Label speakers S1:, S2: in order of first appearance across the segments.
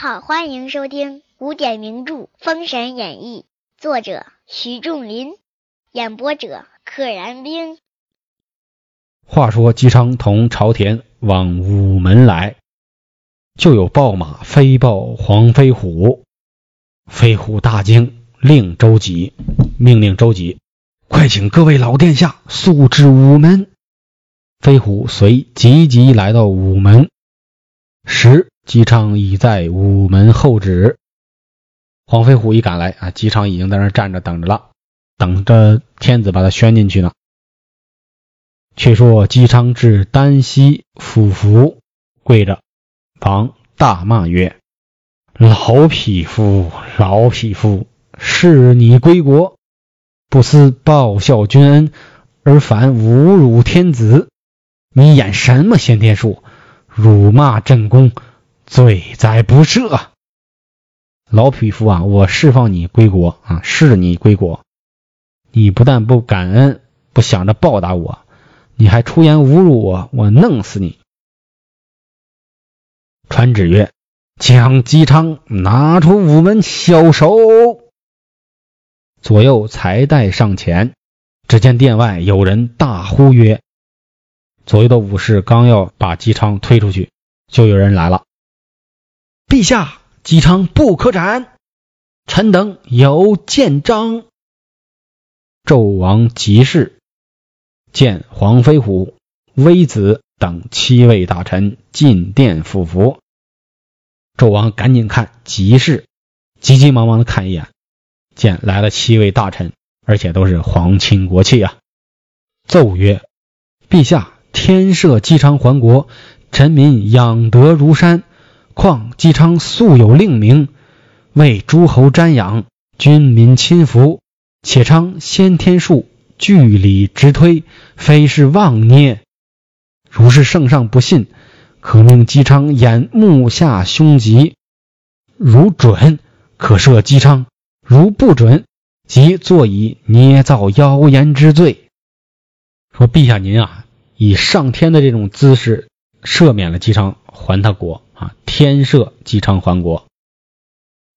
S1: 好，欢迎收听古典名著《封神演义》，作者徐仲林，演播者可燃冰。
S2: 话说姬昌同朝田往午门来，就有报马飞报黄飞虎。飞虎大惊，令周吉命令周吉，快请各位老殿下速至午门。飞虎随急急来到午门，时姬昌已在午门候旨。黄飞虎一赶来啊，姬昌已经在那站着等着了，等着天子把他宣进去呢。却说姬昌至丹溪俯伏跪着，王大骂曰：“老匹夫，老匹夫！是你归国，不思报效君恩，而反侮辱天子！你演什么先天术？辱骂朕公，罪哉不赦！老匹夫啊，我释放你归国啊，是你归国，你不但不感恩，不想着报答我。”你还出言侮辱我，我弄死你！传旨曰：将姬昌拿出午门枭首。左右才带上前，只见殿外有人大呼曰：“左右的武士刚要把姬昌推出去，就有人来了。陛下，姬昌不可斩，臣等有见章。”纣王急事。见黄飞虎、微子等七位大臣。进殿赴服，纣王赶紧看急事，急急忙忙的看一眼，见来了七位大臣，而且都是皇亲国戚啊，奏曰：“陛下，天赦姬昌还国，臣民养德如山。况姬昌素有令名，为诸侯瞻仰，君民亲服，且昌先天术。”据理直推，非是妄捏。如是圣上不信，可命姬昌演目下凶吉。如准，可赦姬昌；如不准，即坐以捏造妖言之罪。说陛下您啊，以上天的这种姿势赦免了姬昌，还他国啊！天赦姬昌还国，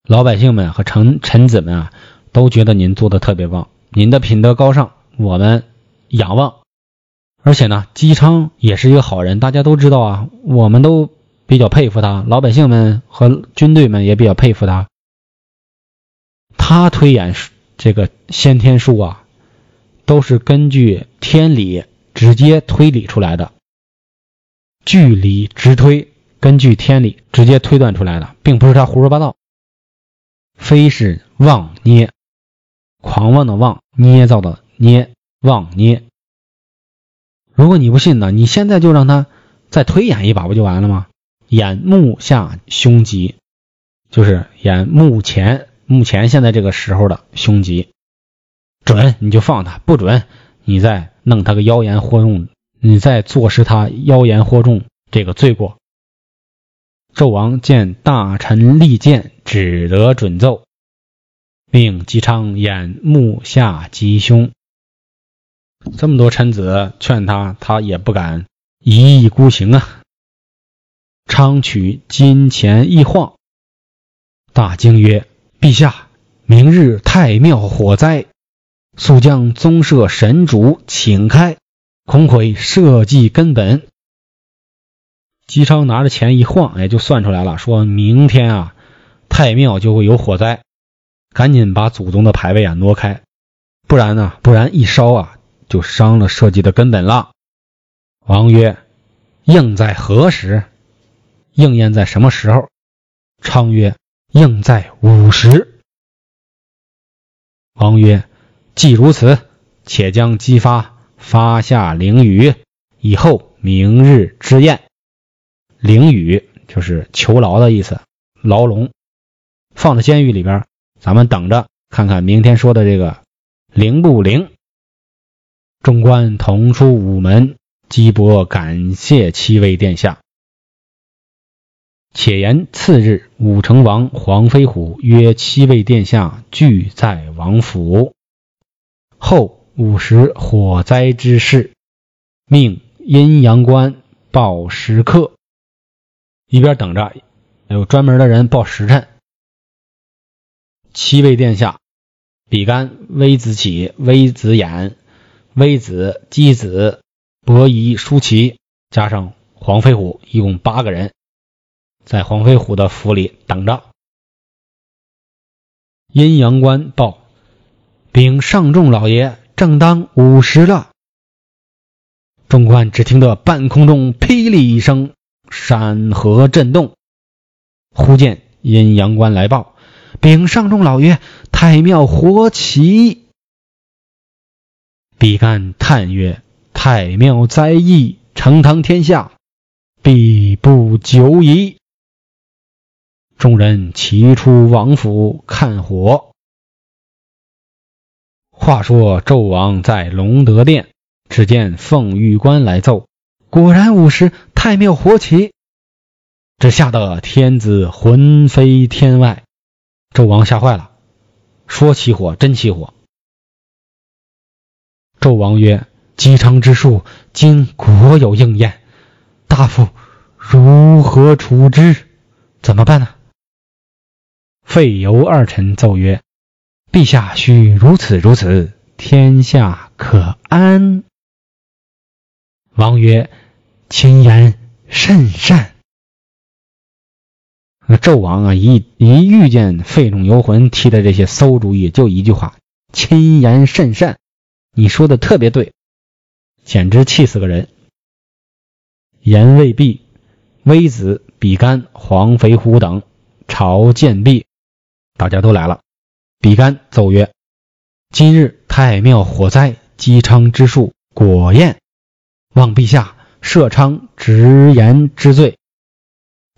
S2: 老百姓们和臣臣子们啊，都觉得您做的特别棒，您的品德高尚。我们仰望，而且呢，姬昌也是一个好人，大家都知道啊，我们都比较佩服他，老百姓们和军队们也比较佩服他。他推演这个先天术啊，都是根据天理直接推理出来的，据理直推，根据天理直接推断出来的，并不是他胡说八道，非是妄捏，狂妄的妄，捏造的。捏妄捏，如果你不信呢，你现在就让他再推演一把，不就完了吗？演目下凶吉，就是演目前目前现在这个时候的凶吉，准你就放他，不准你再弄他个妖言惑众，你再坐实他妖言惑众这个罪过。纣王见大臣力谏，只得准奏，命姬昌演目下吉凶。这么多臣子劝他，他也不敢一意孤行啊。昌取金钱一晃，大惊曰：“陛下，明日太庙火灾，速将宗社神主请开，恐毁社稷根本。”姬昌拿着钱一晃，哎，就算出来了，说明天啊，太庙就会有火灾，赶紧把祖宗的牌位啊挪开，不然呢，不然一烧啊。就伤了社稷的根本了。王曰：“应在何时？应验在什么时候？”昌曰：“应在午时。”王曰：“既如此，且将姬发发下灵雨，以后明日之宴。灵雨就是囚牢的意思，牢笼放在监狱里边，咱们等着看看明天说的这个灵不灵。”众官同出午门，姬伯感谢七位殿下。且言次日，武成王黄飞虎约七位殿下聚在王府。后午时火灾之事，命阴阳官报时刻。一边等着，有专门的人报时辰。七位殿下：比干、微子启、微子衍、微子、箕子、伯夷、叔齐，加上黄飞虎，一共八个人，在黄飞虎的府里等着。阴阳官报：禀上众老爷，正当午时了。众官只听得半空中霹雳一声，山河震动。忽见阴阳官来报：禀上众老爷，太庙火起。比干叹曰：“太庙灾异，承堂天下，必不久矣。”众人齐出王府看火。话说纣王在隆德殿。只见凤玉官来奏，果然午时太庙火起，这吓得天子魂飞天外。纣王吓坏了，说起火真起火。纣王曰：“姬昌之术今果有应验，大夫如何处之？怎么办呢？”费尤二臣奏曰：“陛下须如此如此，天下可安。”王曰：“卿言甚善。”那纣王啊，一一遇见费仲游魂提的这些馊主意，就一句话：“卿言甚善。”你说的特别对，简直气死个人。言未毕，微子、比干、黄肥虎等朝见毕，大家都来了。比干奏曰：“今日太庙火灾，姬昌之术果验。”望陛下赦昌直言之罪，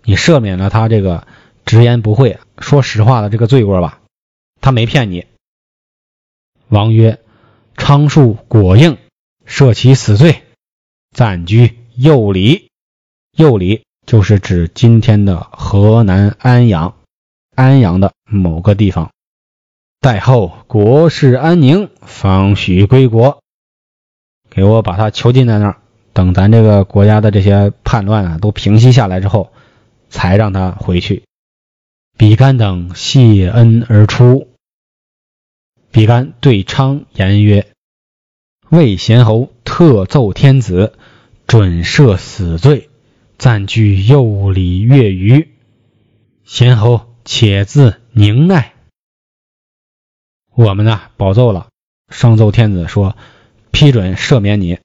S2: 你赦免了他这个直言不讳、说实话的这个罪过吧？他没骗你。王曰：“昌术果应，赦其死罪，暂居右里。右里就是指今天的河南安阳，安阳的某个地方。待后国事安宁，方许归国。给我把他囚禁在那儿。”等咱这个国家的这些叛乱啊都平息下来之后，才让他回去。比干等谢恩而出。比干对昌言曰：“魏贤侯特奏天子，准赦死罪，暂居右里月余。贤侯且自宁耐。”我们呢，保奏了，上奏天子说，批准赦免你。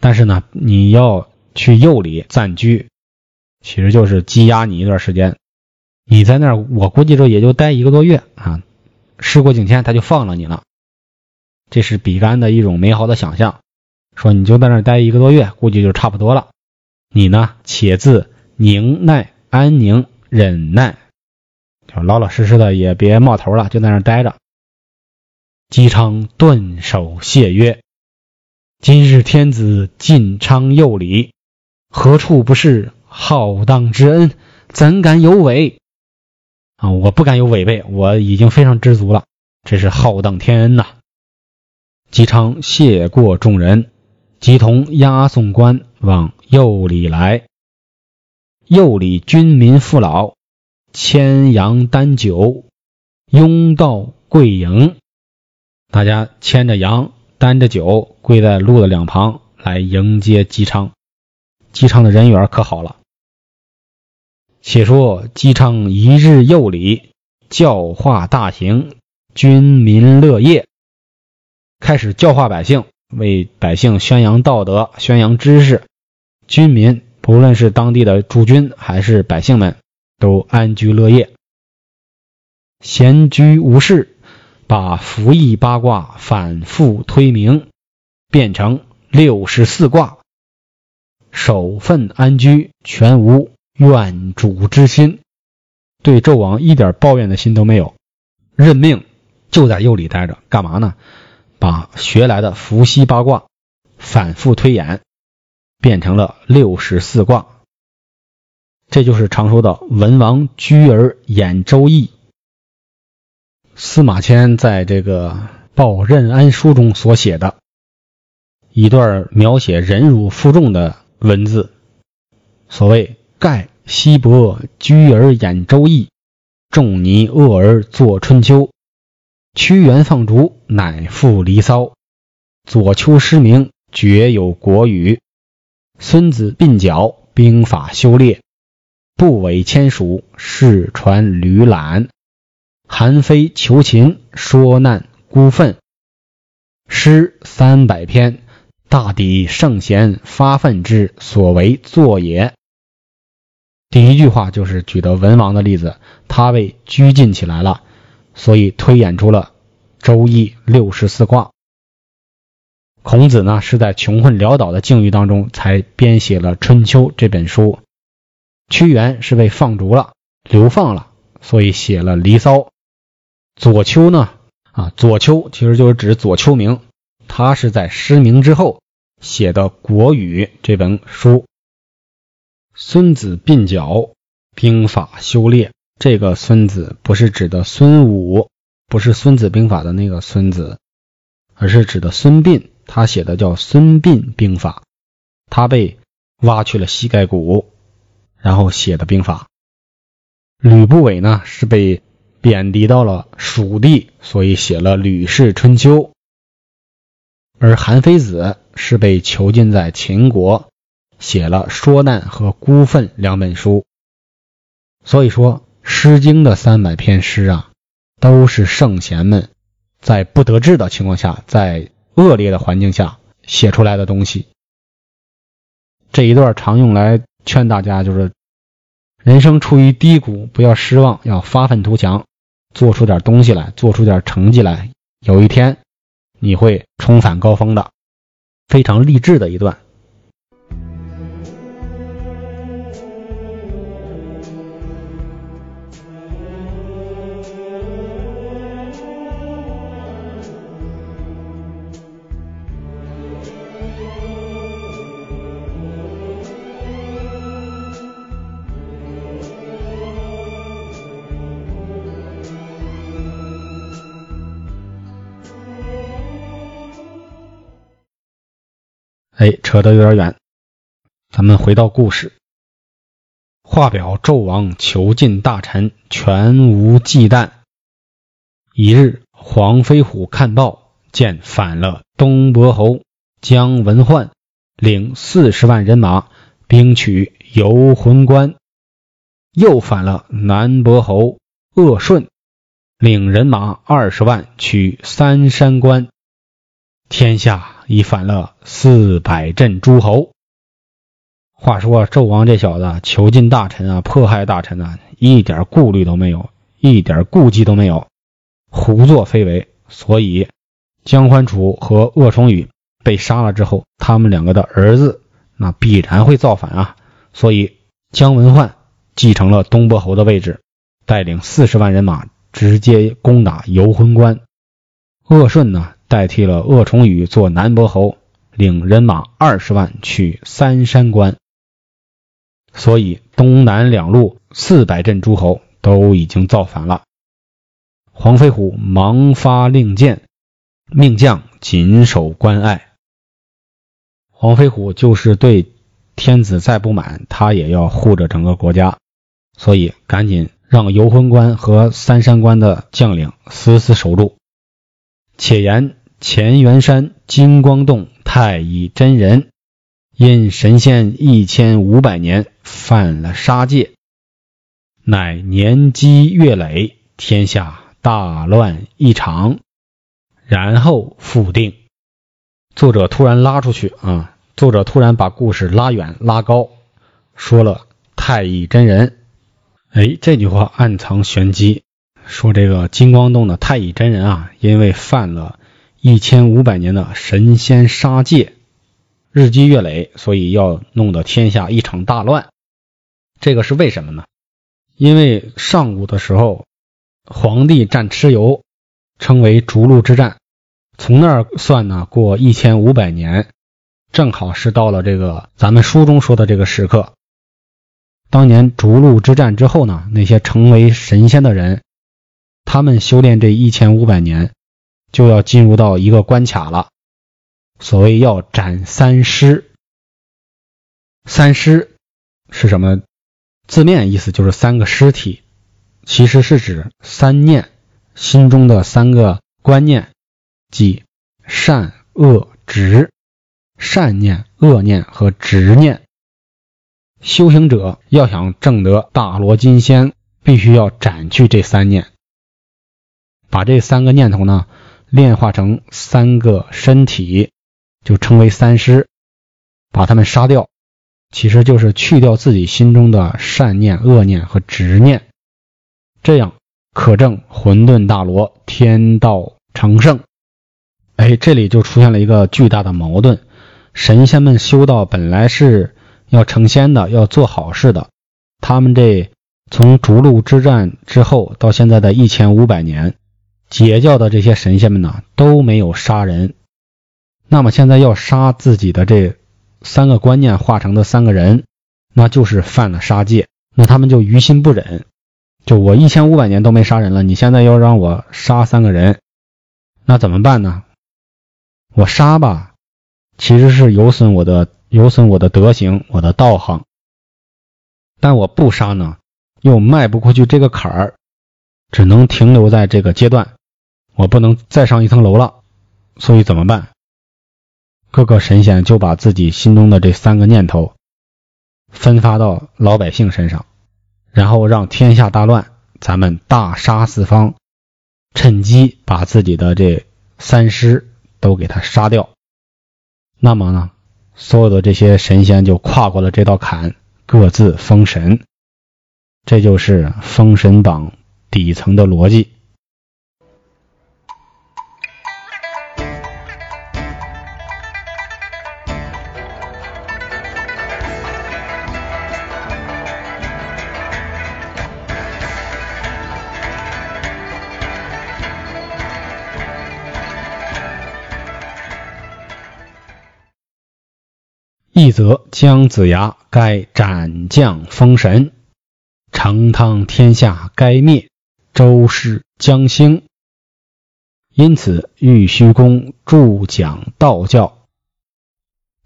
S2: 但是呢，你要去右里暂居，其实就是羁押你一段时间。你在那儿，我估计着也就待一个多月啊。事过境迁，他就放了你了。这是比干的一种美好的想象，说你就在那儿待一个多月，估计就差不多了。你呢，且自宁耐、安宁、忍耐，就老老实实的，也别冒头了，就在那儿待着。姬昌顿首谢曰。今日天子进昌右礼，何处不是浩荡之恩？怎敢有违？啊，我不敢有违背，我已经非常知足了。这是浩荡天恩呐！姬昌谢过众人，即同押送官往右里来。右里军民父老，牵羊担酒，拥到跪迎，大家牵着羊。担着酒，跪在路的两旁来迎接姬昌。姬昌的人缘可好了。且说姬昌一日又礼，教化大行，军民乐业，开始教化百姓，为百姓宣扬道德、宣扬知识。军民不论是当地的驻军还是百姓们，都安居乐业，闲居无事。把服役八卦反复推明，变成六十四卦。守分安居，全无怨主之心，对纣王一点抱怨的心都没有。任命就在右里待着，干嘛呢？把学来的伏羲八卦反复推演，变成了六十四卦。这就是常说的“文王居而演周易”。司马迁在这个《报任安书》中所写的一段描写忍辱负重的文字，所谓“盖西伯居而演周易，仲尼厄而作春秋。屈原放逐，乃赋离骚；左丘失明，绝有国语。孙子鬓角，兵法修炼。不韦牵属，世传吕览。韩非求秦，说难孤愤。诗三百篇，大抵圣贤发愤之所为作也。第一句话就是举的文王的例子，他被拘禁起来了。所以推演出了《周易》六十四卦。孔子呢是在穷困潦倒的境遇当中才编写了《春秋》这本书。屈原是被放逐了，流放了，所以写了《离骚》。左丘呢啊，左丘其实就是指左丘明，他是在失明之后写的《国语》这本书。孙子鬓角，兵法修炼。这个孙子不是指的孙武，不是《孙子兵法》的那个孙子，而是指的孙膑。他写的叫《孙膑兵法》，他被挖去了膝盖骨，然后写的兵法。吕不韦呢是被贬低到了蜀地，所以写了《吕氏春秋》。而韩非子是被囚禁在秦国，写了《说难》和《孤愤》两本书。所以说。《诗经》的三百篇诗啊，都是圣贤们在不得志的情况下，在恶劣的环境下写出来的东西。这一段常用来劝大家，就是人生处于低谷，不要失望，要发愤图强，做出点东西来，做出点成绩来，有一天你会重返高峰的。非常励志的一段。哎，扯得有点远，咱们回到故事。话表纣王囚禁大臣，全无忌惮。一日，黄飞虎看报，见反了东伯侯姜文焕，领四十万人马兵取游魂关；又反了南伯侯鄂顺，领人马二十万取三山关。天下。已反了四百镇诸侯。话说纣王这小子囚禁大臣啊，迫害大臣啊，一点顾虑都没有，一点顾忌都没有，胡作非为。所以姜欢楚和鄂崇宇被杀了之后，他们两个的儿子那必然会造反啊。所以姜文焕继承了东伯侯的位置，带领四十万人马直接攻打游魂关。鄂顺呢？代替了鄂崇宇做南伯侯，领人马二十万去三山关，所以东南两路四百镇诸侯都已经造反了。黄飞虎忙发令箭，命将紧守关隘。黄飞虎就是对天子再不满，他也要护着整个国家，所以赶紧让游魂关和三山关的将领死死守住。且言。乾元山金光洞太乙真人因神仙一千五百年犯了杀戒，乃年积月累，天下大乱一场，然后复定。作者突然拉出去啊！作者突然把故事拉远拉高，说了太乙真人。哎，这句话暗藏玄机，说这个金光洞的太乙真人啊，因为犯了。一千五百年的神仙杀戒，日积月累，所以要弄得天下一场大乱。这个是为什么呢？因为上古的时候，黄帝战蚩尤，称为逐鹿之战。从那儿算呢，过一千五百年，正好是到了这个咱们书中说的这个时刻。当年逐鹿之战之后呢，那些成为神仙的人，他们修炼这一千五百年。就要进入到一个关卡了，所谓要斩三尸。三尸是什么？字面意思就是三个尸体，其实是指三念，心中的三个观念，即善恶执，善念、恶念和执念。修行者要想证得大罗金仙，必须要斩去这三念，把这三个念头呢炼化成三个身体，就称为三尸，把他们杀掉。其实就是去掉自己心中的善念、恶念和执念，这样可证混沌大罗，天道成圣。哎，这里就出现了一个巨大的矛盾：神仙们修道本来是要成仙的，要做好事的。他们这从逐鹿之战之后到现在的一千五百年，截教的这些神仙们呢都没有杀人，那么现在要杀自己的这。三个观念化成的三个人，那就是犯了杀戒，那他们就于心不忍。就我一千五百年都没杀人了，你现在要让我杀三个人，那怎么办呢？我杀吧，其实是有损我的有损我的德行，我的道行。但我不杀呢，又迈不过去这个坎儿，只能停留在这个阶段，我不能再上一层楼了。所以怎么办？各个神仙就把自己心中的这三个念头分发到老百姓身上，然后让天下大乱，咱们大杀四方，趁机把自己的这三尸都给他杀掉。那么呢，所有的这些神仙就跨过了这道坎，各自封神。这就是封神榜底层的逻辑。则姜子牙该斩将封神，成汤天下该灭，周氏将兴。因此玉虚宫助讲道教。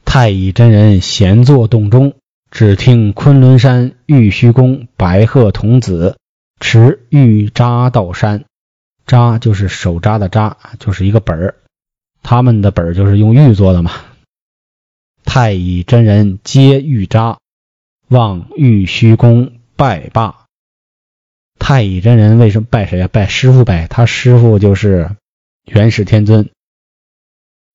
S2: 太乙真人闲坐洞中，只听昆仑山玉虚宫白鹤童子持玉札道山，札就是手札的札，就是一个本儿，他们的本儿就是用玉做的嘛。太乙真人接玉札，望玉虚宫拜罢。太乙真人为什么拜谁呀？拜师傅呗，他师傅就是元始天尊。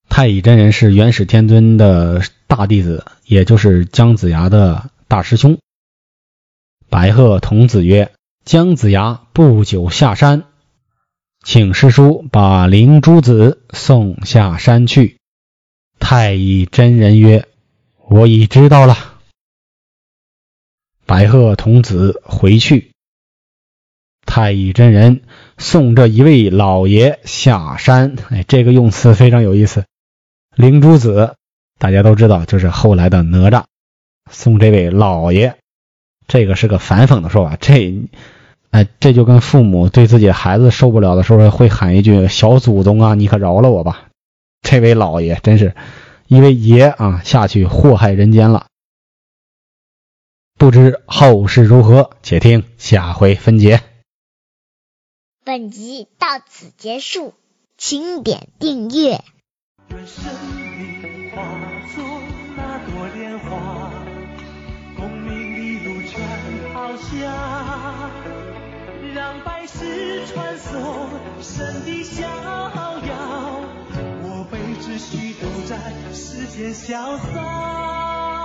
S2: 太乙真人是元始天尊的大弟子，也就是姜子牙的大师兄。白鹤童子曰：“姜子牙不久下山，请师叔把灵珠子送下山去。”太乙真人曰：“我已知道了。”白鹤童子回去。太乙真人送这一位老爷下山。哎，这个用词非常有意思。灵珠子大家都知道，就是后来的哪吒。送这位老爷，这个是个反讽的说法。这，哎，这就跟父母对自己孩子受不了的时候，会喊一句：“小祖宗啊，你可饶了我吧。”这位老爷真是一位爷啊，下去祸害人间了。不知后事如何，且听下回分解。
S1: 本集到此结束，请点订阅。愿生命化作那朵莲花，功名利禄全抛下，让百世传颂神的逍遥。许都在世间消散